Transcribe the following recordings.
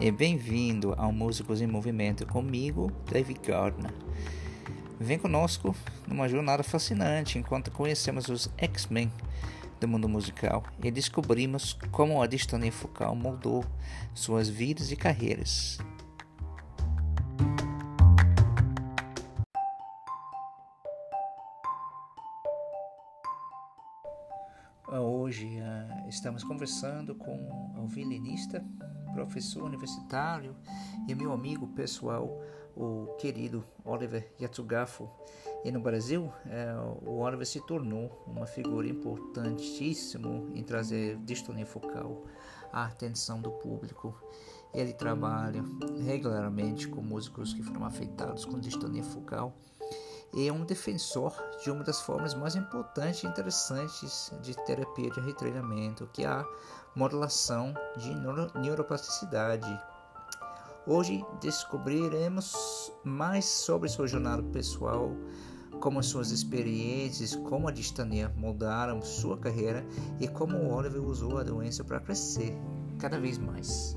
e bem-vindo ao Músicos em Movimento comigo, David Gardner. Vem conosco numa jornada fascinante enquanto conhecemos os X-Men do mundo musical e descobrimos como a distonia focal moldou suas vidas e carreiras. Conversando com o violinista, professor universitário e meu amigo pessoal, o querido Oliver Yatsugafo. E no Brasil, uh, o Oliver se tornou uma figura importantíssima em trazer distonia focal à atenção do público. Ele trabalha regularmente com músicos que foram afetados com distonia focal e é um defensor de uma das formas mais importantes e interessantes de terapia de retreinamento, que é a modulação de neuro neuroplasticidade. Hoje descobriremos mais sobre sua jornada pessoal, como suas experiências, como a distania moldaram sua carreira e como Oliver usou a doença para crescer cada vez mais.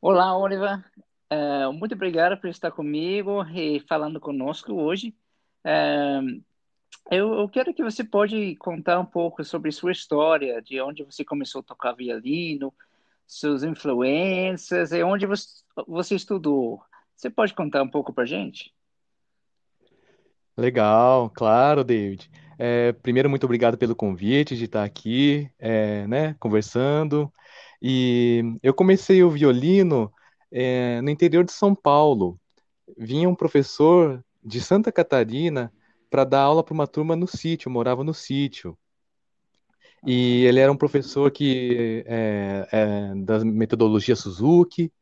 Olá, Oliver. Uh, muito obrigado por estar comigo e falando conosco hoje. Uh, eu, eu, quero que você pode contar um pouco sobre sua história, de onde você começou a tocar violino, suas influências e onde você, você estudou. Você pode contar um pouco para gente? Legal, claro, David. É, primeiro, muito obrigado pelo convite de estar aqui, é, né, conversando. E eu comecei o violino é, no interior de São Paulo. Vinha um professor de Santa Catarina para dar aula para uma turma no sítio, morava no sítio. E ele era um professor que é, é, da metodologia Suzuki.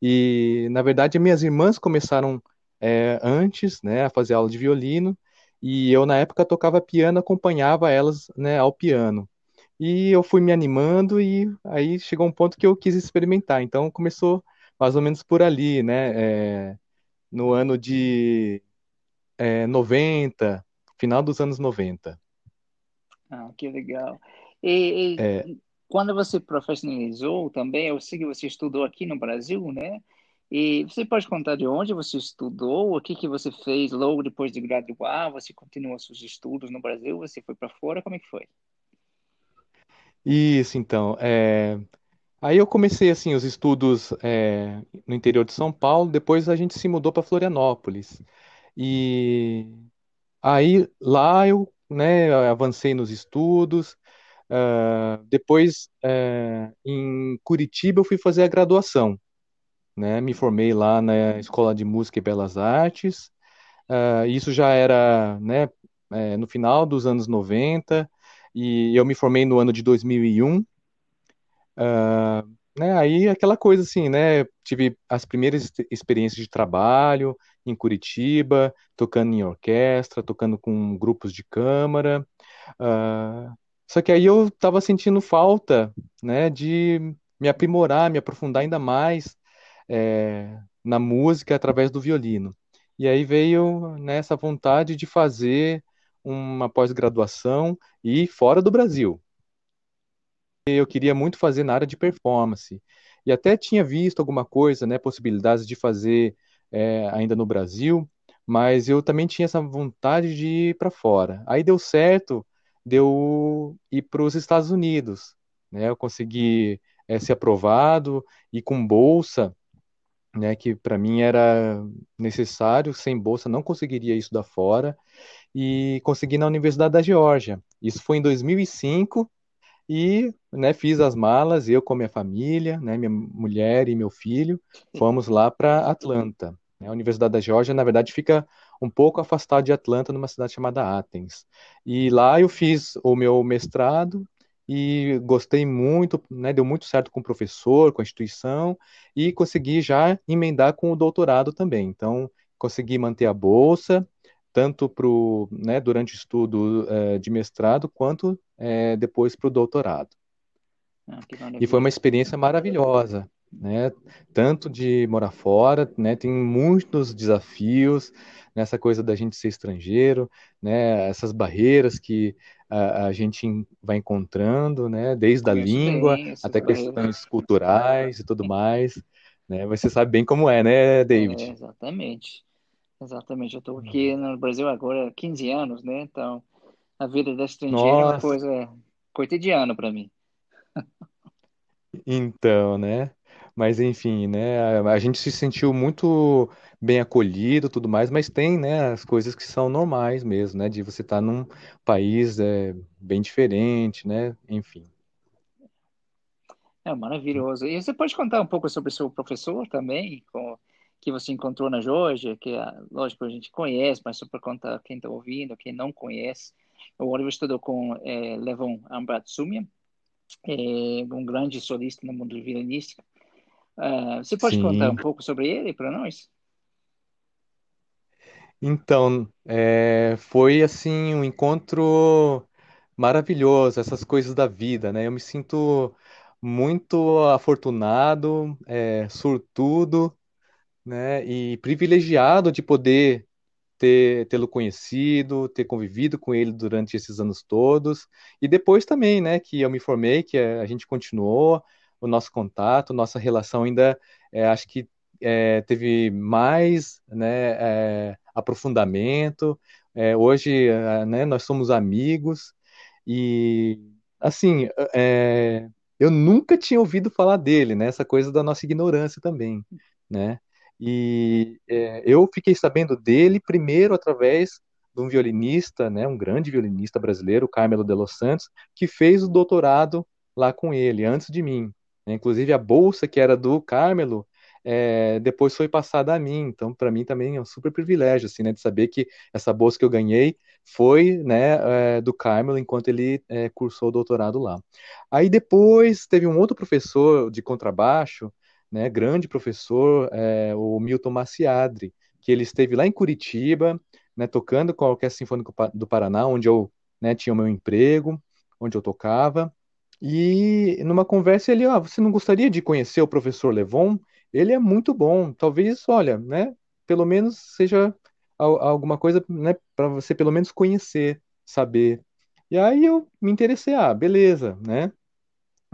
E na verdade minhas irmãs começaram é, antes, né, a fazer aula de violino. E eu na época tocava piano, acompanhava elas, né, ao piano. E eu fui me animando e aí chegou um ponto que eu quis experimentar. Então começou mais ou menos por ali, né? É, no ano de é, 90, final dos anos 90. Ah, que legal. E, e é, quando você profissionalizou também, eu sei que você estudou aqui no Brasil, né? E você pode contar de onde você estudou, o que que você fez logo depois de graduar? Você continuou seus estudos no Brasil? Você foi para fora? Como é que foi? Isso, então. É, Aí eu comecei assim os estudos é, no interior de São Paulo, depois a gente se mudou para Florianópolis. E aí lá eu né, avancei nos estudos. Uh, depois uh, em Curitiba eu fui fazer a graduação. Né? Me formei lá na Escola de Música e Belas Artes. Uh, isso já era né, é, no final dos anos 90 e eu me formei no ano de 2001. Uh, né, aí aquela coisa assim, né? Tive as primeiras experiências de trabalho em Curitiba, tocando em orquestra, tocando com grupos de câmara. Uh, só que aí eu estava sentindo falta, né, de me aprimorar, me aprofundar ainda mais é, na música através do violino. E aí veio nessa né, vontade de fazer uma pós-graduação e fora do Brasil eu queria muito fazer na área de performance. E até tinha visto alguma coisa, né, possibilidades de fazer é, ainda no Brasil, mas eu também tinha essa vontade de ir para fora. Aí deu certo, deu ir para os Estados Unidos, né? Eu consegui é, ser aprovado e com bolsa, né, que para mim era necessário, sem bolsa não conseguiria isso da fora, e consegui na Universidade da Geórgia. Isso foi em 2005 e né, fiz as malas, eu com minha família, né, minha mulher e meu filho, fomos lá para Atlanta. A Universidade da Geórgia, na verdade, fica um pouco afastada de Atlanta, numa cidade chamada Athens. E lá eu fiz o meu mestrado e gostei muito, né, deu muito certo com o professor, com a instituição, e consegui já emendar com o doutorado também. Então, consegui manter a bolsa, tanto pro, né, durante o estudo é, de mestrado, quanto é, depois para o doutorado. Ah, e foi uma experiência maravilhosa. né? Tanto de morar fora, né? Tem muitos desafios nessa coisa da gente ser estrangeiro, né? Essas barreiras que a, a gente vai encontrando, né? Desde a língua até questões culturais e tudo mais, né? Você sabe bem como é, né, É, David? exatamente. Exatamente. Eu estou aqui no Brasil agora há 15 anos, né? Então, a vida da estrangeira é uma Nossa, coisa cotidiana para mim. então, né? Mas enfim, né? A, a gente se sentiu muito bem acolhido, tudo mais, mas tem, né, as coisas que são normais mesmo, né? De você estar num país é, bem diferente, né? Enfim. É maravilhoso. E você pode contar um pouco sobre o seu professor também, com, que você encontrou na Geórgia, que, ah, lógico, a gente conhece, mas só para contar quem está ouvindo, quem não conhece. O Oliver estudou com é, Levon Ambratsumia, é, um grande solista no mundo violinístico. Ah, você pode contar um Sim. pouco sobre ele para nós? Então, é, foi assim um encontro maravilhoso, essas coisas da vida, né? Eu me sinto muito afortunado, é, sortudo, né? E privilegiado de poder ter tê-lo conhecido, ter convivido com ele durante esses anos todos, e depois também, né, que eu me formei, que a a gente continuou o nosso contato, nossa relação ainda, é, acho que é, teve mais, né, é, aprofundamento. Hoje, né, nós somos amigos e, assim, eu nunca tinha ouvido falar dele, né, essa coisa da nossa ignorância também, né? E é, eu fiquei sabendo dele primeiro através de um violinista, né, um grande violinista brasileiro, Carmelo de Los Santos, que fez o doutorado lá com ele, antes de mim. Inclusive, a bolsa que era do Carmelo, é, depois foi passada a mim. Então, para mim também é um super privilégio, assim, né, de saber que essa bolsa que eu ganhei foi, né, é, do Carmelo enquanto ele é, cursou o doutorado lá. Aí depois teve um outro professor de contrabaixo, né, grande professor, é, o Milton Maciadri, que ele esteve lá em Curitiba, né, tocando com a Orquestra Sinfônica do Paraná, onde eu né, tinha o meu emprego, onde eu tocava. E numa conversa ele, ah, você não gostaria de conhecer o professor Levon? Ele é muito bom. Talvez, olha, né, pelo menos seja al- alguma coisa, né, para você pelo menos conhecer, saber. E aí eu me interessei, ah, beleza, né?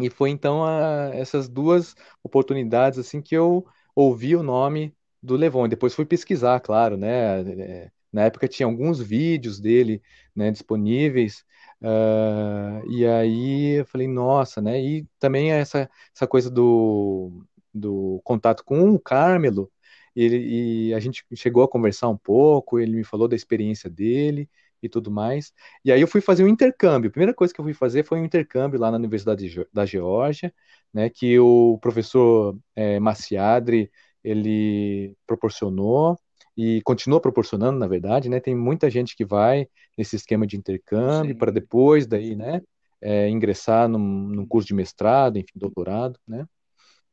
E foi então a- essas duas oportunidades assim que eu ouvi o nome do Levon. Depois fui pesquisar, claro, né? É, Na época tinha alguns vídeos dele, né, disponíveis. ah, e aí eu falei, nossa, né? E também essa, essa coisa do, do contato com o Carmelo. Ele, e a gente chegou a conversar um pouco, ele me falou da experiência dele e tudo mais. E aí eu fui fazer um intercâmbio. A primeira coisa que eu fui fazer foi um intercâmbio lá na Universidade da Geórgia, né, que o professor é, Maciadri ele proporcionou e continua proporcionando, na verdade, né? Tem muita gente que vai nesse esquema de intercâmbio para depois daí, né, é, ingressar num, num curso de mestrado, enfim, doutorado, né?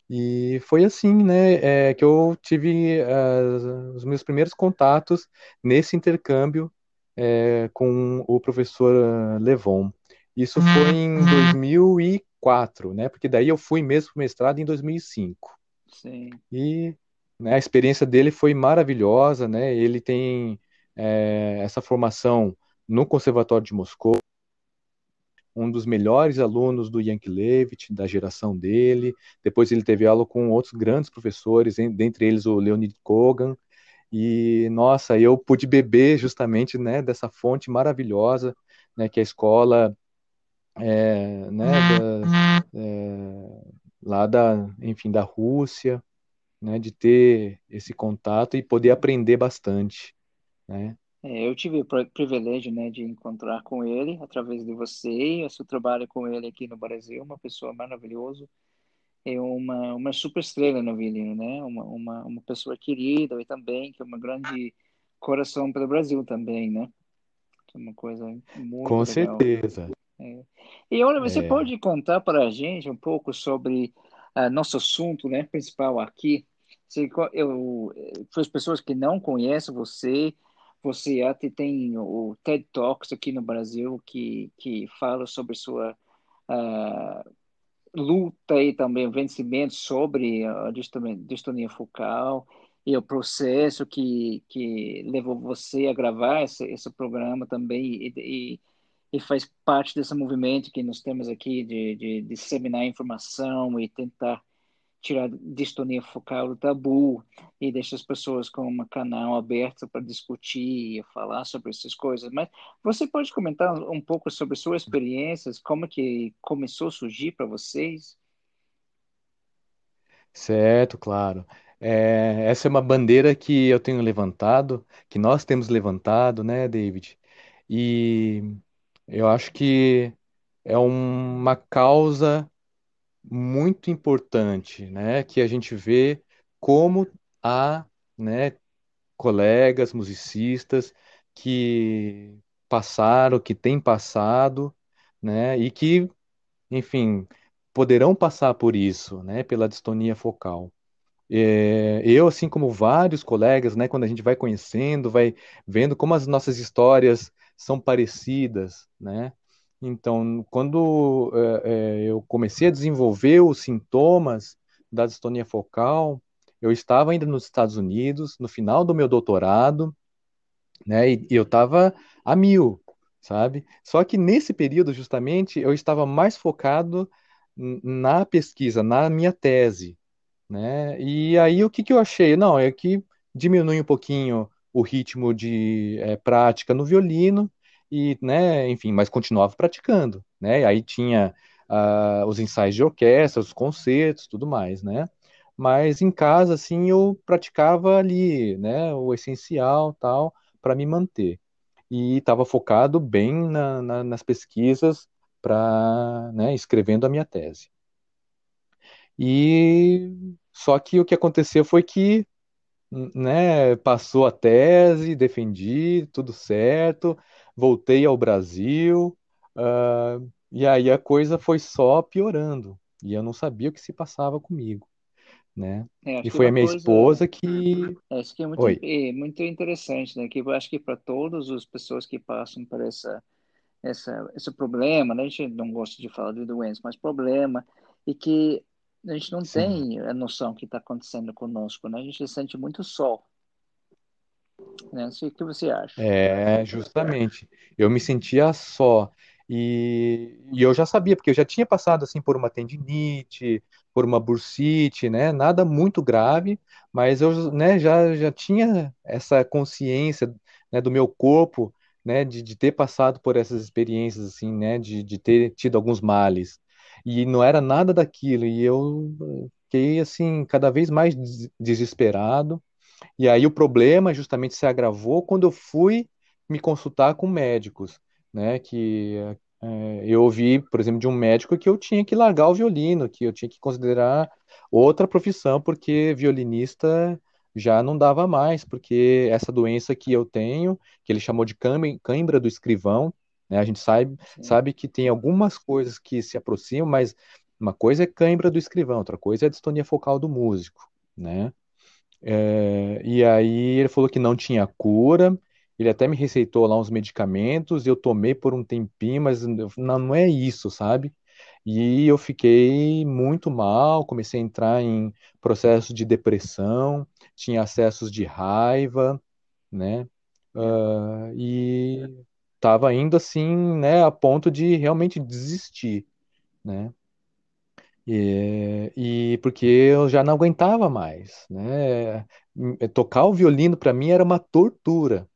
E foi assim, né, é, que eu tive ah, os meus primeiros contatos nesse intercâmbio é, com o professor ah, Levon. Isso foi em 2004, né? Porque daí eu fui mesmo para o mestrado em 2005. Sim. E, né, a experiência dele foi maravilhosa, né? Ele tem é, essa formação no Conservatório de Moscou um dos melhores alunos do Yankelevich, da geração dele. Depois ele teve aula com outros grandes professores, dentre eles o Leonid Kogan. E, nossa, eu pude beber justamente, né, dessa fonte maravilhosa, né, que a escola, é, né, da, é, lá da, enfim, da Rússia, né, de ter esse contato e poder aprender bastante, né? É, eu tive o pri- privilégio, né, de encontrar com ele através de você. Eu sou trabalho com ele aqui no Brasil, uma pessoa maravilhosa, é uma uma super estrela no violino, né? Uma, uma uma pessoa querida e também que é uma grande coração para o Brasil também, né? É uma coisa muito Com legal. certeza. É. E olha, você É, pode contar para a gente um pouco sobre ah, nosso assunto, né, principal aqui? Co- eu, para as pessoas que não conhecem você, você até tem o TED Talks aqui no Brasil que que fala sobre sua ah, luta e também vencimento sobre a distonia focal e o processo que, que levou você a gravar esse, esse programa também e, e, e faz parte desse movimento que nós temos aqui de, de, de disseminar informação e tentar tirar distonia focal do tabu e deixar as pessoas com um canal aberto para discutir e falar sobre essas coisas. Mas você pode comentar um pouco sobre suas experiências, como que começou a surgir para vocês? Certo, claro. É, essa é uma bandeira que eu tenho levantado, que nós temos levantado, né, David? E eu acho que é uma causa muito importante, né, que a gente vê como há, né, colegas musicistas que passaram, que têm passado, né, e que, enfim, poderão passar por isso, né, pela distonia focal. É, eu, assim como vários colegas, né, quando a gente vai conhecendo, vai vendo como as nossas histórias são parecidas, né, então, quando é, é, eu comecei a desenvolver os sintomas da distonia focal, eu estava ainda nos Estados Unidos, no final do meu doutorado, né, e, e eu estava a mil, sabe? Só que nesse período, justamente, eu estava mais focado na pesquisa, na minha tese, né? E aí o que, que eu achei? Não, é que diminui um pouquinho o ritmo de é, prática no violino, e, né, enfim, mas continuava praticando, né? Aí tinha uh, os ensaios de orquestra, os concertos, tudo mais, né? Mas em casa, assim, eu praticava ali, né, o essencial, tal, para me manter. E estava focado bem na, na, nas pesquisas para, né, escrevendo a minha tese. E só que o que aconteceu foi que né, passou a tese, defendi, tudo certo, voltei ao Brasil, uh, e aí a coisa foi só piorando, e eu não sabia o que se passava comigo, né? É, e foi a minha coisa, esposa que... Isso que é muito, é, muito interessante, né? Que eu acho que para todas as pessoas que passam por essa, essa, esse problema, né? A gente não gosta de falar de doença, mas problema, e que a gente não Sim. tem a noção que está acontecendo conosco, né? A gente se sente muito só. Né? O que você acha? É, justamente. Eu me sentia só. E, e eu já sabia, porque eu já tinha passado assim por uma tendinite, por uma bursite, né? Nada muito grave, mas eu né, já, já tinha essa consciência né, do meu corpo, né? De, de ter passado por essas experiências, assim, né? De, de ter tido alguns males e não era nada daquilo, e eu fiquei assim, cada vez mais desesperado. E aí o problema justamente se agravou quando eu fui me consultar com médicos, né? Que é, eu ouvi, por exemplo, de um médico que eu tinha que largar o violino, que eu tinha que considerar outra profissão, porque violinista já não dava mais, porque essa doença que eu tenho, que ele chamou de cãibra do escrivão, né? A gente sabe, sabe que tem algumas coisas que se aproximam, mas uma coisa é cãibra do escrivão, outra coisa é a distonia focal do músico, né? É, e aí ele falou que não tinha cura, ele até me receitou lá uns medicamentos, eu tomei por um tempinho, mas não, não é isso, sabe? E eu fiquei muito mal, comecei a entrar em processo de depressão, tinha acessos de raiva, né? Uh, e estava indo assim, né, a ponto de realmente desistir, né? E, e porque eu já não aguentava mais, né? Tocar o violino para mim era uma tortura,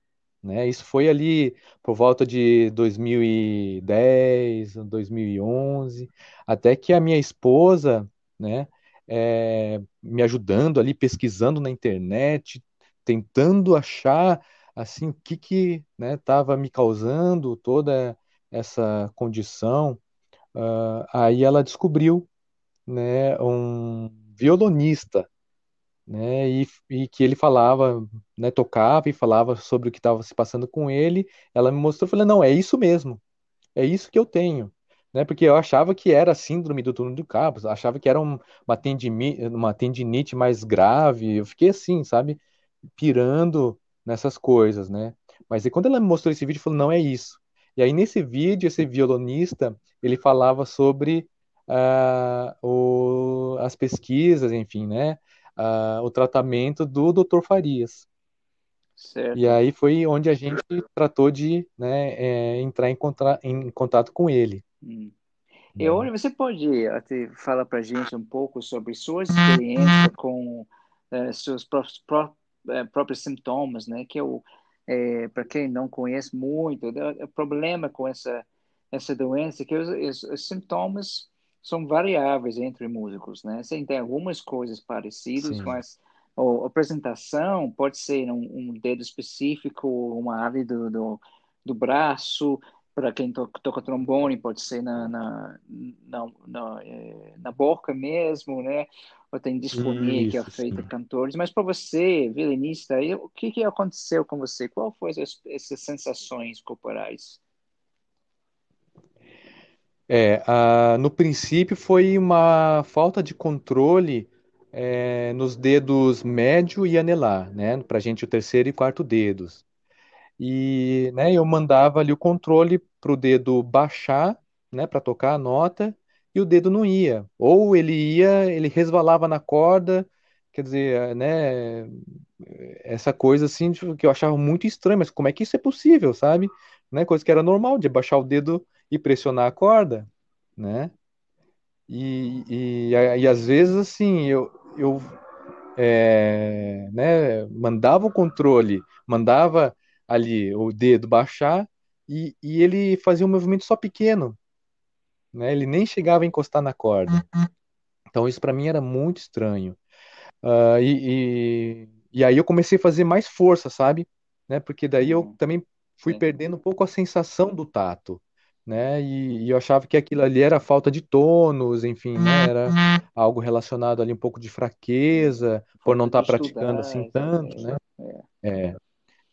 né? Isso foi ali por volta de 2010, 2011, até que a minha esposa, né, é, me ajudando ali pesquisando na internet, tentando achar assim, o que que estava né, me causando toda essa condição. Uh, aí ela descobriu né, um violonista, né, e, e, que ele falava, né, tocava e falava sobre o que estava se passando com ele. Ela me mostrou, falei, não, é isso mesmo, é isso que eu tenho, né, porque eu achava que era síndrome do túnel do carpo, achava que era um, uma, tendinite, uma tendinite mais grave. Eu fiquei assim, sabe, pirando nessas coisas, né? Mas e quando ela me mostrou esse vídeo, falou, não é isso. E aí nesse vídeo, esse violonista, ele falava sobre uh, o, as pesquisas, enfim, né, uh, o tratamento do Dr. Farias. Certo. E aí foi onde a gente tratou de né, é, entrar em, contra, em, contato com ele. Hum. E olha, você pode até falar para a gente um pouco sobre sua experiência com uh, seus próprios, pró, uh, próprios sintomas, né? Que é o, é, para quem não conhece muito, o problema com essa essa doença é que os, os, os, sintomas são variáveis entre músicos, né? Você tem algumas coisas parecidas, Sim. mas a apresentação pode ser um, um, dedo específico, uma área do, do, do braço, para quem to, toca trombone, pode ser na, na, na, na, é, na boca mesmo, né? Ou tem disfonia que afeta sim. cantores. Mas para você, violinista, o que, que aconteceu com você? Qual foram essas sensações corporais? É, a, no princípio foi uma falta de controle é, nos dedos médio e anelar, né? Para gente o terceiro e quarto dedos. E né, eu mandava ali o controle para o dedo baixar, né, para tocar a nota, e o dedo não ia. Ou ele ia, ele resvalava na corda, quer dizer, né, essa coisa assim que eu achava muito estranho, mas como é que isso é possível, sabe? Né, coisa que era normal, de baixar o dedo e pressionar a corda, né? E, e, e às vezes, assim, eu, eu é, né, mandava o controle, mandava ali o dedo baixar e, e ele fazia um movimento só pequeno, né? Ele nem chegava a encostar na corda. Então isso para mim era muito estranho. Uh, e, e, e, aí eu comecei a fazer mais força, sabe? Né? Porque daí eu uhum. também fui perdendo um pouco a sensação do tato, né? E, e, eu achava que aquilo ali era falta de tônus, enfim, né? Era algo relacionado ali um pouco de fraqueza, por não estar tá praticando assim tanto, né? É. é.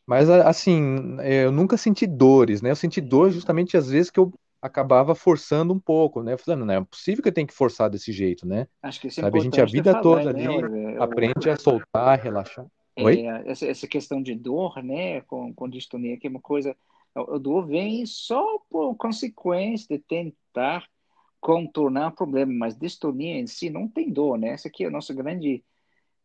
Mas, assim, eu nunca senti dores, né? Eu senti dores justamente às vezes que eu acabava forçando um pouco, né? Falando, não é possível que eu tenha que forçar desse jeito, né? Acho que isso é Sabe, a gente a vida falar, toda né? ali eu... aprende a soltar, relaxar. É, Oi? Essa, essa questão de dor, né, com, com distonia, que é uma coisa... O dor vem só por consequência de tentar contornar o problema, mas distonia em si não tem dor, né? Essa aqui é a nossa grande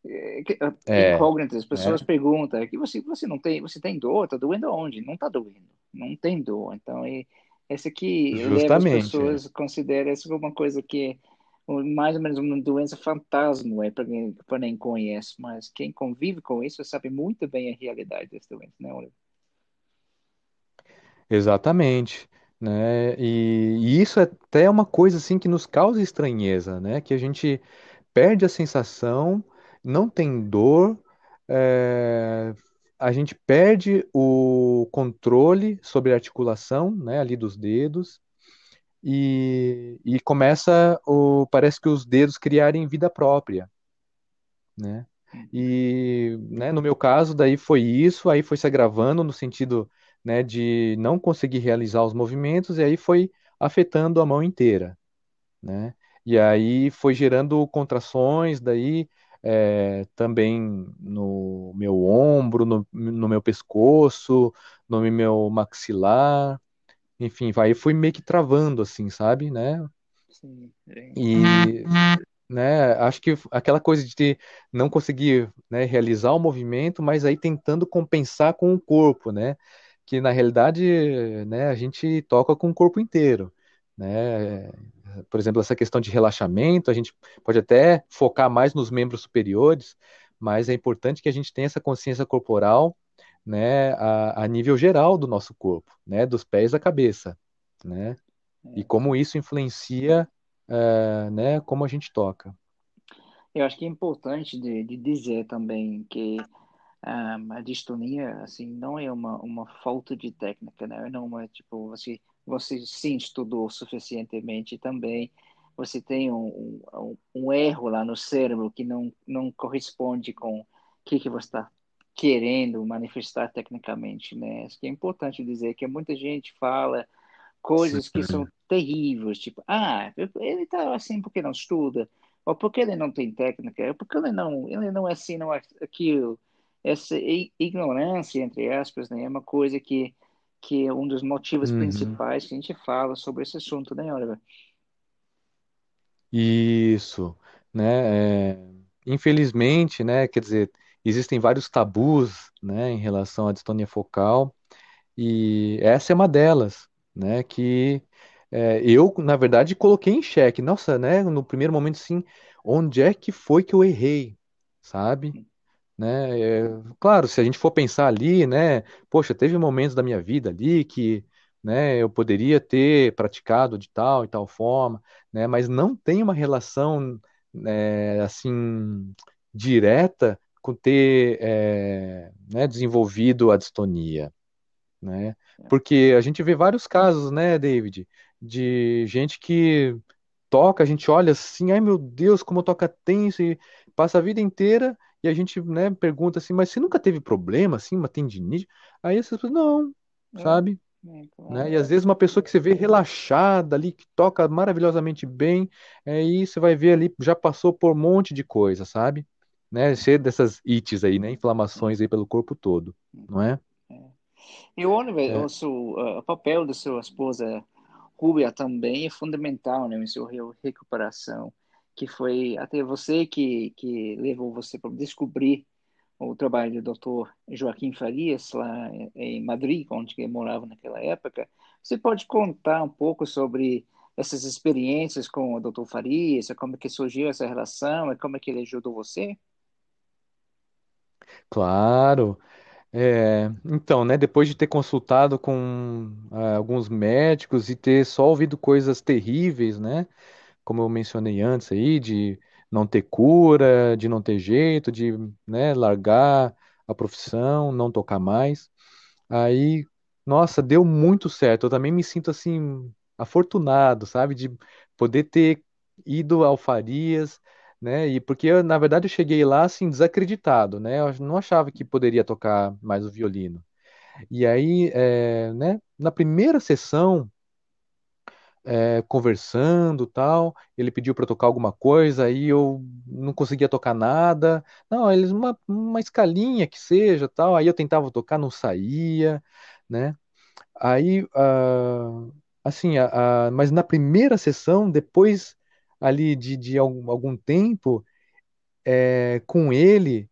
é, incógnita, as pessoas é. perguntam que você você não tem você tem dor tá doendo onde não tá doendo não tem dor então é, essa aqui leva as pessoas é. considera isso como uma coisa que mais ou menos uma doença fantasma é para quem pra nem conhece mas quem convive com isso sabe muito bem a realidade dessa doença né Oliver? Exatamente né e, e isso é até uma coisa assim que nos causa estranheza né que a gente perde a sensação não tem dor, é, a gente perde o controle sobre a articulação, né, ali dos dedos, e, e começa, o, parece que os dedos criarem vida própria, né? E, né, no meu caso, daí foi isso, aí foi se agravando no sentido, né, de não conseguir realizar os movimentos, e aí foi afetando a mão inteira, né? E aí foi gerando contrações, daí é, também no meu ombro, no, no, meu pescoço, no meu maxilar, enfim, vai fui meio que travando assim, sabe, né? Sim, E né, acho que aquela coisa de não conseguir né, realizar o movimento, mas aí tentando compensar com o corpo, né? Que na realidade, né, a gente toca com o corpo inteiro, né? por exemplo, essa questão de relaxamento, a gente pode até focar mais nos membros superiores, mas é importante que a gente tenha essa consciência corporal, né, a, a nível geral do nosso corpo, né, dos pés à cabeça, né, e é. como isso influencia, uh, né, como a gente toca. Eu acho que é importante de, de dizer também que um, a distonia, assim, não é uma, uma falta de técnica, né? Não é tipo você você sim estudou suficientemente também, você tem um, um, um erro lá no cérebro que não, não corresponde com o que, que você está querendo manifestar tecnicamente, né? Isso que é importante dizer que muita gente fala coisas que são terríveis, tipo, ah, ele está assim porque não estuda, ou porque ele não tem técnica, ou porque ele não, ele não é assim, não é aquilo. Essa ignorância, entre aspas, né, é uma coisa que que é um dos motivos uhum. principais que a gente fala sobre esse assunto, né, Oliver? Isso, né? é, infelizmente, né? Quer dizer, existem vários tabus, né, em relação à distonia focal e essa é uma delas, né? Que é, eu, na verdade, coloquei em xeque. Nossa, né? No primeiro momento, sim, onde é que foi que eu errei, sabe? Né? É, claro, se a gente for pensar ali, né? Poxa, teve momentos da minha vida ali que, né? Eu poderia ter praticado de tal e tal forma, né? Mas não tem uma relação, né, assim, direta com ter, é, né, desenvolvido a distonia, né? Porque a gente vê vários casos, né, David, de gente que toca, a gente olha assim, ai meu Deus, como toca tenso e passa a vida inteira e a gente, né, pergunta assim, mas você nunca teve problema assim, uma tendinite? Aí essas pessoas, não, É, sabe? é, Né? claro. E às vezes uma pessoa que você vê relaxada ali, que toca maravilhosamente bem, aí você vai ver ali, já passou por um monte de coisa, sabe? Né? Cheio dessas ites aí, né? Inflamações aí pelo corpo todo, não é? É. E Oliver, É, o seu, o papel da sua esposa Rúbia também é fundamental, né, em sua re- recuperação, que foi até você que, que levou você para descobrir o trabalho do doutor Joaquim Farias lá em Madrid, onde ele morava naquela época. Você pode contar um pouco sobre essas experiências com o doutor Farias, como é que surgiu essa relação e como é que ele ajudou você? claro. É, então, né, depois de ter consultado com ah, alguns médicos e ter só ouvido coisas terríveis, né, como eu mencionei antes aí, de não ter cura, de não ter jeito, de, né, largar a profissão, não tocar mais. Aí, nossa, deu muito certo. Eu também me sinto assim afortunado, sabe, de poder ter ido ao Farias, né? E porque eu, na verdade eu cheguei lá assim desacreditado, né? Eu não achava que poderia tocar mais o violino. E aí, é, né? Na primeira sessão é, conversando tal. Ele pediu para tocar alguma coisa, aí eu não conseguia tocar nada. Não, eles uma, uma escalinha que seja tal. Aí eu tentava tocar, não saía, né? Aí, ah, assim, ah, mas na primeira sessão, depois ali de, de algum, algum tempo, é, com ele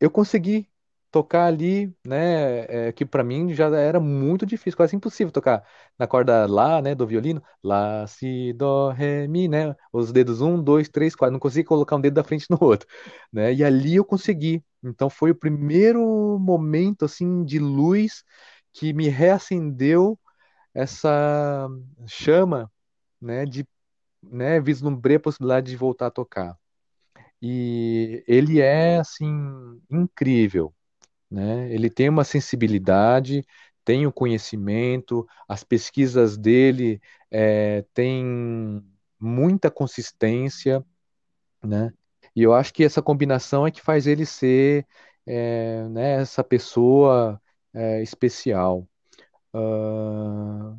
eu consegui tocar ali, né, é, que para mim já era muito difícil, quase impossível tocar na corda lá, né, do violino, lá, si, dó, ré, mi, né, os dedos um, dois, três, quatro, não conseguia colocar um dedo da frente no outro, né, e ali eu consegui. Então foi o primeiro momento assim de luz que me reacendeu essa chama, né, de, né, vislumbrei a possibilidade de voltar a tocar. E ele é assim incrível né? Ele tem uma sensibilidade, tem o conhecimento, as pesquisas dele é, têm muita consistência, né? E eu acho que essa combinação é que faz ele ser, é, né, essa pessoa é, especial. Ah,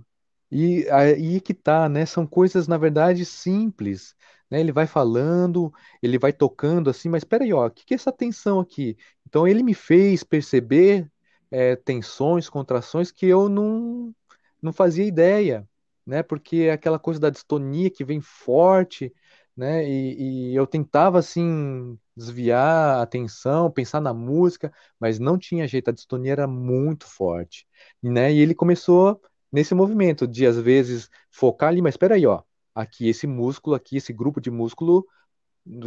e aí que tá, né? São coisas, na verdade, simples, né? Ele vai falando, ele vai tocando assim, mas espera aí, ó, o que que é essa tensão aqui? Então ele me fez perceber é, tensões, contrações que eu não, não fazia ideia, né? Porque é aquela coisa da distonia que vem forte, né? E, e eu tentava assim desviar a atenção, pensar na música, mas não tinha jeito, a distonia era muito forte, né? E ele começou nesse movimento de às vezes focar ali, mas espera aí, ó, aqui esse músculo, aqui esse grupo de músculo,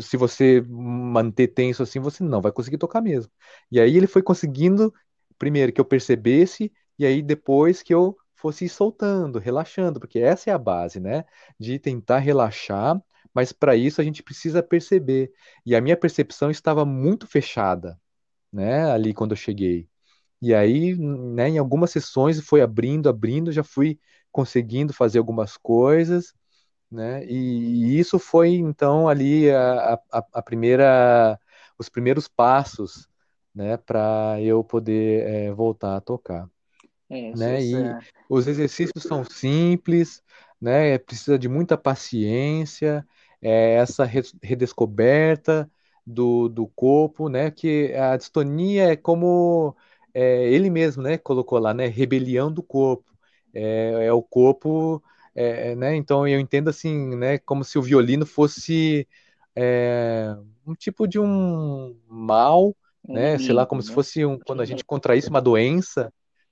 se você manter tenso assim, você não vai conseguir tocar mesmo. E aí ele foi conseguindo, primeiro que eu percebesse, e aí depois que eu fosse soltando, relaxando, porque essa é a base, né? De tentar relaxar, mas para isso a gente precisa perceber. E a minha percepção estava muito fechada, né? Ali quando eu cheguei. E aí, né, em algumas sessões foi abrindo, abrindo, já fui conseguindo fazer algumas coisas, né? E, e isso foi então ali a, a, a primeira, os primeiros passos, né, para eu poder é, voltar a tocar, É, né? E essa- os exercícios são simples, né? Precisa de muita paciência, é, essa re- redescoberta do, do corpo, né? Que a distonia é como é, ele mesmo, né? Colocou lá, né? Rebelião do corpo. É, é o corpo é, né? Então eu entendo assim, né? Como se o violino fosse é, um tipo de um mal, né? Sei lá, como inimigo, se fosse um, quando a gente contraísse uma doença,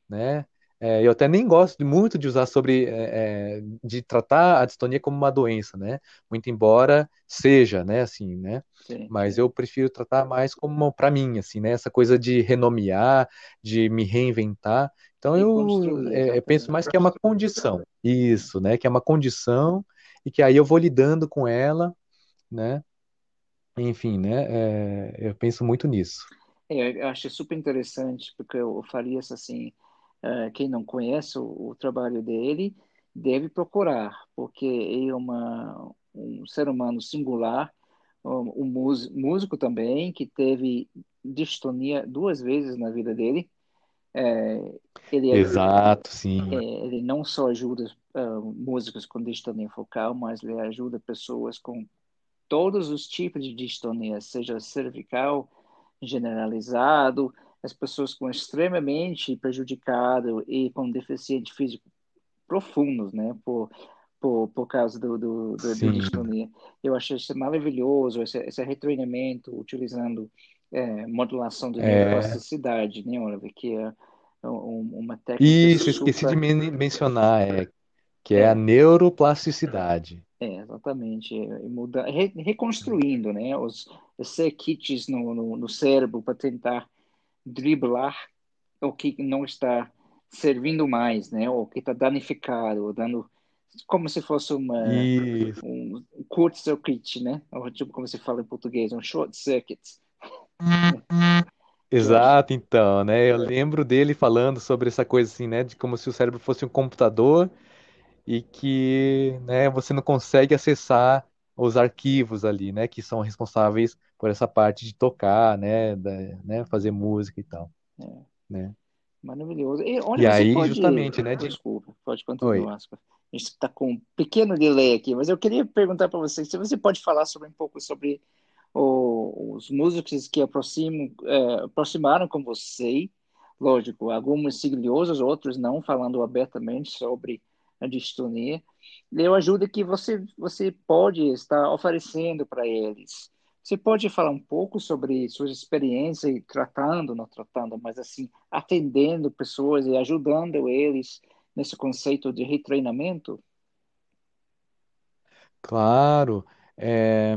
né? É, eu até nem gosto de- muito de usar sobre, é, é, de tratar a distonia como uma doença, né? Muito embora seja, né? Assim, né? Sim, Mas eu prefiro tratar mais como para mim, assim, né? Essa coisa de renomear, de me reinventar. Então eu, é, eu penso mais que é uma condição, isso, né? Que é uma condição e que aí eu vou lidando com ela, né? Enfim, né? É, eu penso muito nisso. É, eu acho super interessante, porque o Farias, assim, eh, quem não conhece o, o trabalho dele, deve procurar, porque ele é uma, um ser humano singular, um, um mús- músico também, que teve distonia duas vezes na vida dele. Eh, ele, Exato, eh, sim. ele não só ajuda ah, músicos com distonia focal, mas ele ajuda pessoas com todos os tipos de distonia, seja cervical, generalizado, as pessoas com extremamente prejudicado e com deficiente físico profundos, né, por, por, por causa do, do, do, distonia. Eu achei isso maravilhoso, esse, esse retreinamento utilizando é, modulação de É, neuroplasticidade, né, Oliver, que é um- uma técnica isso, esqueci de super men- mencionar, é, que é a é, neuroplasticidade. É, exatamente. E muda, re- reconstruindo, né, os, os circuitos no, no, no cérebro para tentar driblar o que não está servindo mais, né, ou que está danificado, dando como se fosse uma Isso. um curto-circuit, né, ou tipo como se fala em português, um short circuit, Exato, então, né? Eu lembro dele falando sobre essa coisa assim, né? De como se o cérebro fosse um computador e que, né, você não consegue acessar os arquivos ali, né? Que são responsáveis por essa parte de tocar, né? Da, né fazer música e tal, é, né? maravilhoso. E olha, E aí, pode, justamente, né? De... desculpa, pode Oi. continuar. A gente está com um pequeno delay aqui, mas eu queria perguntar para você se você pode falar sobre um pouco sobre o- os músicos que aproximam, é, aproximaram com você, lógico, alguns sigilosos, outros não, falando abertamente sobre a distonia. Eu ajudo que você você pode estar oferecendo para eles. Você pode falar um pouco sobre suas experiências tratando, não tratando, mas assim, atendendo pessoas e ajudando eles nesse conceito de retreinamento? Claro. É,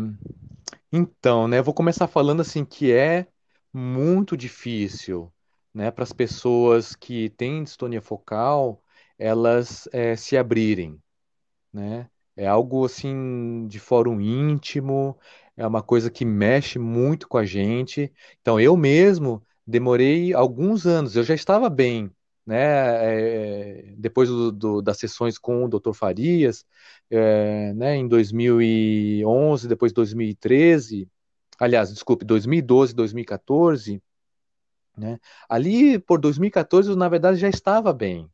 Então, né? Vou começar falando assim que é muito difícil, né? Para as pessoas que têm distonia focal, elas eh, se abrirem. né? É algo assim de fórum íntimo, é uma coisa que mexe muito com a gente. Então, eu mesmo demorei alguns anos, eu já estava bem, né? É, depois do, do- das sessões com o Dr. Farias, é, né? Em 2011, depois 2013, aliás, desculpe, 2012, 2014, né? Ali por 2014, eu, na verdade, já estava bem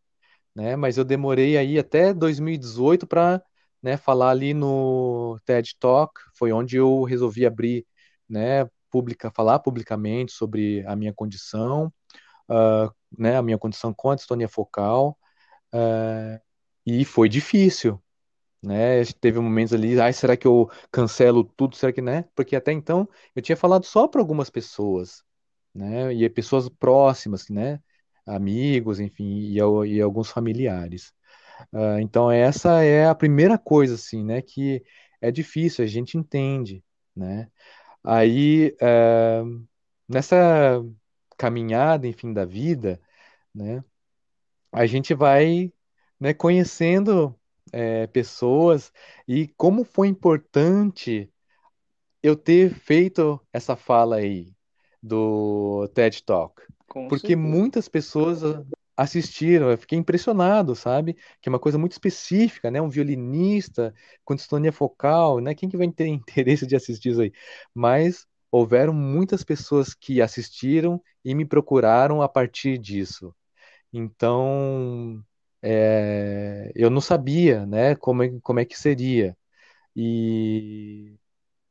né? Mas eu demorei aí até 2018 para, né, falar ali no TED Talk, foi onde eu resolvi abrir, né, falar publicamente sobre a minha condição, ah, né, a minha condição com a distonia focal, ah, e foi difícil, né? Teve momentos ali, ai, será que eu cancelo tudo? Será que, né? Porque até então eu tinha falado só para algumas pessoas, né? E pessoas próximas, né? Amigos, enfim, e, e alguns familiares. Ah, então, essa é a primeira coisa, assim, né? Que é difícil, a gente entende, né? Aí, eh, nessa caminhada, enfim, da vida, né? A gente vai, né, conhecendo, eh, pessoas e como foi importante eu ter feito essa fala aí do TED Talk, Com porque certeza. muitas pessoas assistiram, eu fiquei impressionado, sabe? Que é uma coisa muito específica, né? Um violinista com distonia focal, né? Quem que vai ter interesse de assistir isso aí? Mas houveram muitas pessoas que assistiram e me procuraram a partir disso. Então, é, eu não sabia, né? Como é, como é que seria. E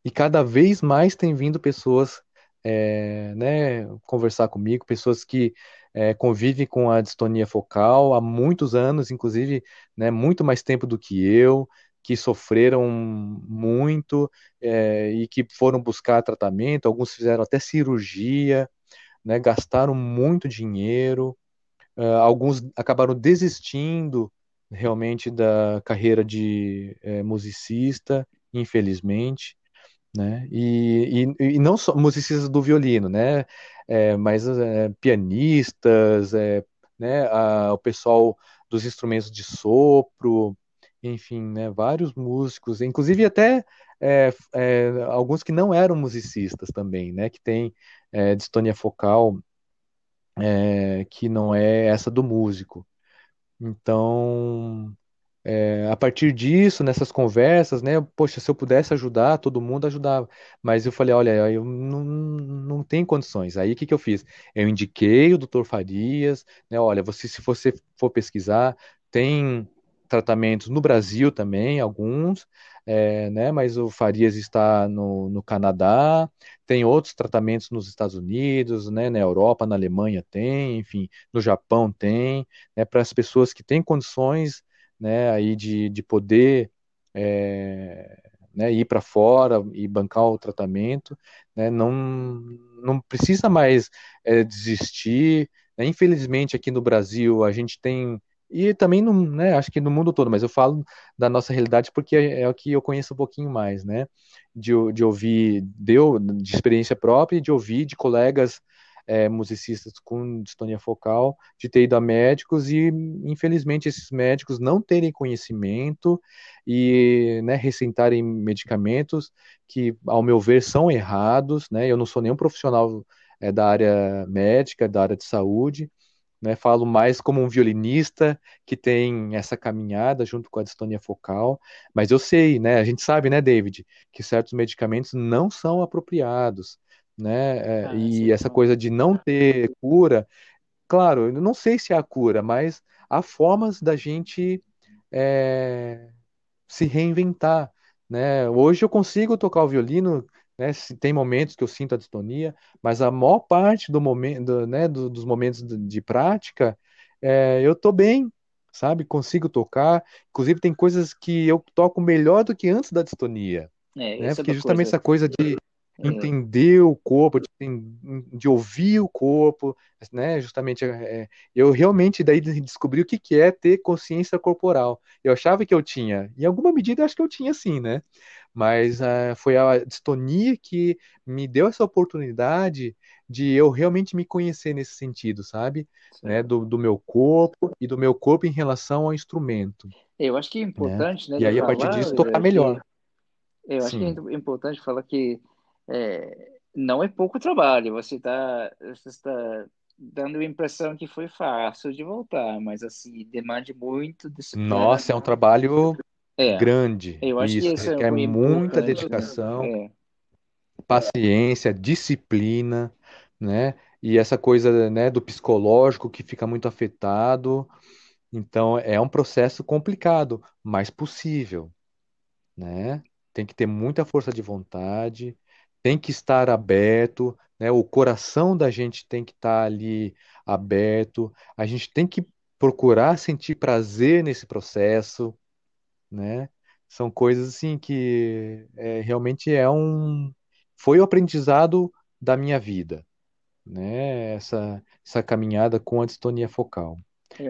e cada vez mais tem vindo pessoas, é, né, conversar comigo, pessoas que é, convive com a distonia focal há muitos anos, inclusive, né, muito mais tempo do que eu, que sofreram muito é, e que foram buscar tratamento, alguns fizeram até cirurgia, né, gastaram muito dinheiro, uh, alguns acabaram desistindo realmente da carreira de é, musicista, infelizmente, né? E, e, e, não só musicistas do violino, né? É, mas é, pianistas, é, né? A, o pessoal dos instrumentos de sopro, enfim, né? Vários músicos, inclusive até é, é, alguns que não eram musicistas também, né? Que tem é, distonia focal que não é essa do músico. Então, é, a partir disso, nessas conversas, né? Poxa, se eu pudesse ajudar, todo mundo ajudava. Mas eu falei, olha, eu não, não tenho condições. Aí o que, que eu fiz? Eu indiquei o doutor Farias, né? Olha, você, se você for pesquisar, tem tratamentos no Brasil também, alguns, é, né? Mas o Farias está no, no Canadá, tem outros tratamentos nos Estados Unidos, né? Na Europa, na Alemanha tem, enfim, no Japão tem, né? Para as pessoas que têm condições né, aí de, de poder é, né, ir para fora e bancar o tratamento, né, não, não precisa mais é, desistir. Né? Infelizmente, aqui no Brasil, a gente tem, e também, no, né, acho que no mundo todo, mas eu falo da nossa realidade porque é, é o que eu conheço um pouquinho mais, né, de, de ouvir, deu de experiência própria e de ouvir de colegas é, musicistas com distonia focal, de ter ido a médicos e, infelizmente, esses médicos não terem conhecimento e né, receitarem medicamentos que, ao meu ver, são errados. Né? Eu não sou nenhum profissional é, da área médica, da área de saúde. Né, falo mais como um violinista que tem essa caminhada junto com a distonia focal, mas eu sei, né, a gente sabe, né, David, que certos medicamentos não são apropriados, né? É, ah, e essa coisa de não ter cura, claro, eu não sei se há cura, mas há formas da gente é, se reinventar, né? Hoje eu consigo tocar o violino, né? Tem momentos que eu sinto a distonia, mas a maior parte do momento, né, do, dos momentos de, de prática, é, eu tô bem, sabe? Consigo tocar. Inclusive tem coisas que eu toco melhor do que antes da distonia. É, né? Porque justamente coisa... essa coisa de é. Entender o corpo, de, de, ouvir o corpo, né? Justamente, é, eu realmente daí descobri o que, que é ter consciência corporal. Eu achava que eu tinha, em alguma medida eu acho que eu tinha sim, né? Mas uh, foi a distonia que me deu essa oportunidade de eu realmente me conhecer nesse sentido, sabe? Né? Do, do meu corpo e do meu corpo em relação ao instrumento. Eu acho que é né? importante, né? né e aí, a partir disso, tocar melhor. Que, eu acho Sim. que é importante falar que é, não é pouco trabalho. Você está você está dando a impressão que foi fácil de voltar, mas assim demande muito disciplina. Nossa, é um trabalho é, grande. Eu acho isso, que isso requer é muita né? dedicação, é. paciência, disciplina, né? E essa coisa, né, do psicológico que fica muito afetado. Então, é um processo complicado, mas possível, né? Tem que ter muita força de vontade, tem que estar aberto, né? O coração da gente tem que estar ali aberto. A gente tem que procurar sentir prazer nesse processo, né? São coisas assim que é, realmente é um foi o aprendizado da minha vida, né? Essa essa caminhada com a distonia focal.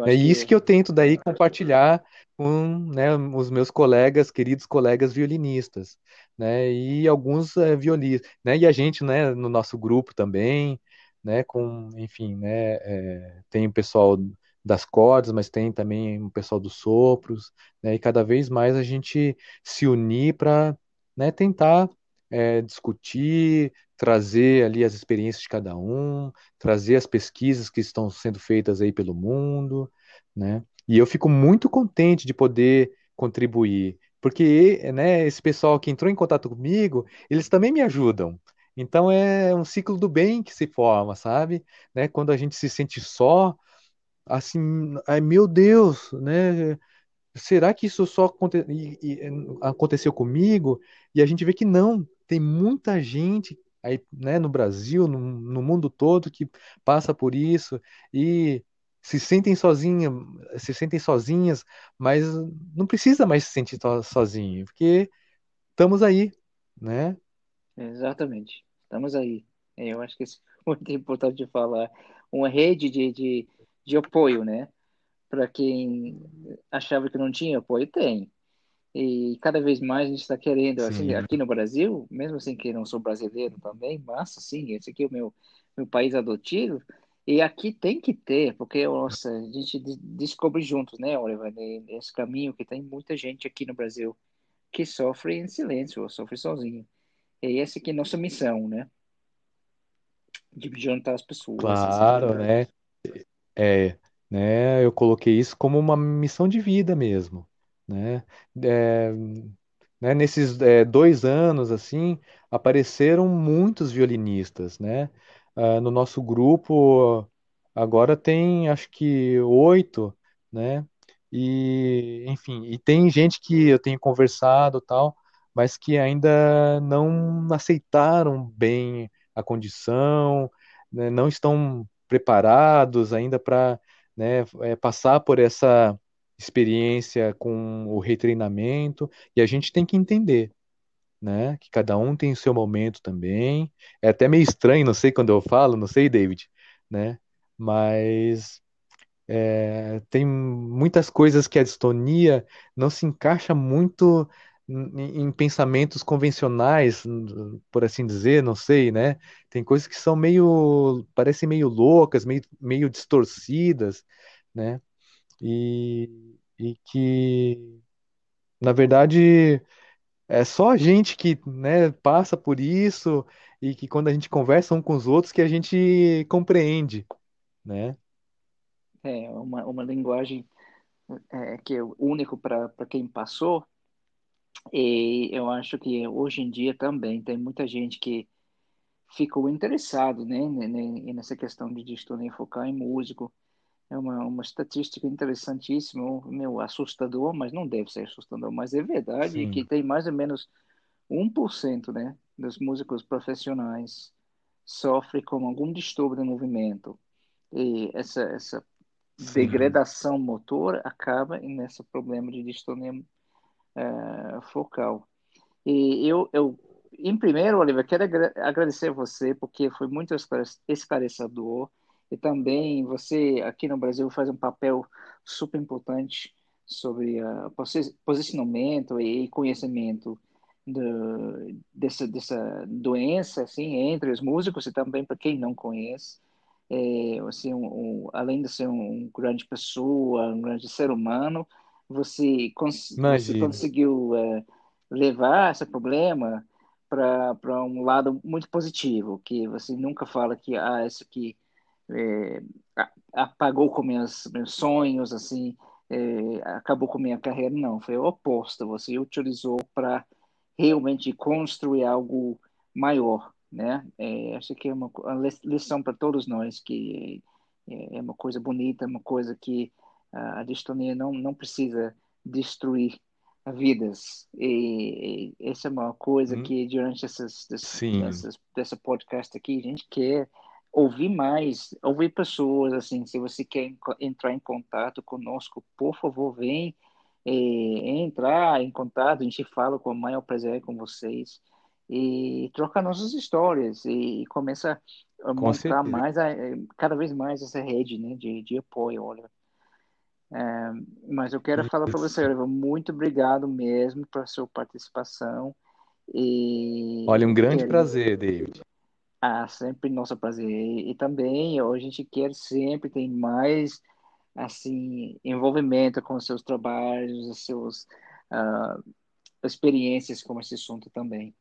É isso que eu tento daí compartilhar com né, os meus colegas, queridos colegas violinistas, né, e alguns é, violinistas, né, e a gente, né, no nosso grupo também, né, com, enfim, né, é, tem o pessoal das cordas, mas tem também o pessoal dos sopros, né, e cada vez mais a gente se unir para, né, tentar é, discutir, trazer ali as experiências de cada um, trazer as pesquisas que estão sendo feitas aí pelo mundo, né? E eu fico muito contente de poder contribuir, porque né, esse pessoal que entrou em contato comigo, eles também me ajudam. Então é um ciclo do bem que se forma, sabe? Né? Quando a gente se sente só, assim, ai meu Deus, né? Será que isso só aconteceu comigo? E a gente vê que não, tem muita gente aí, né, no Brasil, no, no mundo todo que passa por isso e se sentem sozinhas, se sentem sozinhas, mas não precisa mais se sentir sozinho, porque estamos aí, né? Exatamente, estamos aí. É, eu acho que isso é muito importante de falar. Uma rede de, de, de apoio, né? Para quem achava que não tinha apoio, tem. E cada vez mais a gente está querendo, assim, aqui no Brasil, mesmo assim que não sou brasileiro também, mas sim, esse aqui é o meu, meu país adotivo, e aqui tem que ter, porque nossa, a gente descobre juntos, né, Oliver, nesse caminho que tem muita gente aqui no Brasil que sofre em silêncio, ou sofre sozinho. E essa aqui é a nossa missão, né? De juntar as pessoas. Claro, né? É, né? Eu coloquei isso como uma missão de vida mesmo né? É, né, nesses é, dois anos, assim, apareceram muitos violinistas, né? Ah, no nosso grupo agora tem, acho que oito, né? E, enfim, e tem gente que eu tenho conversado tal, mas que ainda não aceitaram bem a condição, né, não estão preparados ainda para né, é, passar por essa experiência com o retreinamento, e a gente tem que entender, né, que cada um tem o seu momento também. É até meio estranho, não sei quando eu falo, não sei, David, né, mas é, tem muitas coisas que a distonia não se encaixa muito em, em pensamentos convencionais, por assim dizer, não sei, né? Tem coisas que são meio, parecem meio loucas, meio, meio distorcidas, né? E e que, na verdade, é só a gente que, né, passa por isso e que quando a gente conversa um com os outros que a gente compreende, né? É uma, uma linguagem é, que é único para quem passou. E eu acho que hoje em dia também tem muita gente que ficou interessado, né, nessa questão de distonia focar em músico é uma, uma estatística interessantíssima, meu, assustador, mas não deve ser assustador, mas é verdade Sim. que tem mais ou menos 1% né, dos músicos profissionais sofre com algum distúrbio do movimento. E essa, essa degradação motor acaba nesse problema de distonia uh, focal. E eu, eu, em primeiro, Oliver, quero agradecer a você, porque foi muito esclarecedor e também você aqui no Brasil faz um papel super importante sobre uh, posicionamento e conhecimento do, dessa, dessa doença assim entre os músicos e também para quem não conhece. É, assim, um, um, além de ser um, grande pessoa um grande ser humano você, cons você conseguiu uh, levar esse problema para um lado muito positivo que você nunca fala que ah isso aqui é, apagou com meus, meus sonhos, assim, é, acabou com minha carreira, não, foi o oposto, você utilizou para realmente construir algo maior, né? É, acho que é uma, uma lição para todos nós, que é, é uma coisa bonita, uma coisa que a distonia não, não precisa destruir vidas. E, e essa é uma coisa hum. que durante essas, essas, essas, dessa podcast aqui a gente quer ouvir mais, ouvir pessoas, assim, se você quer entrar em contato conosco, por favor, vem é, entrar em contato, a gente fala com o maior prazer com vocês e troca nossas histórias e, e começa a com montar certeza. mais, a, cada vez mais essa rede, né, de, de apoio, olha. É, mas eu quero falar para você, Oliver, muito obrigado mesmo pela sua participação. E, Olha, um grande prazer, David. Ah, sempre nosso prazer. E também a gente quer sempre ter mais assim envolvimento com os seus trabalhos, as suas uh, experiências com esse assunto também.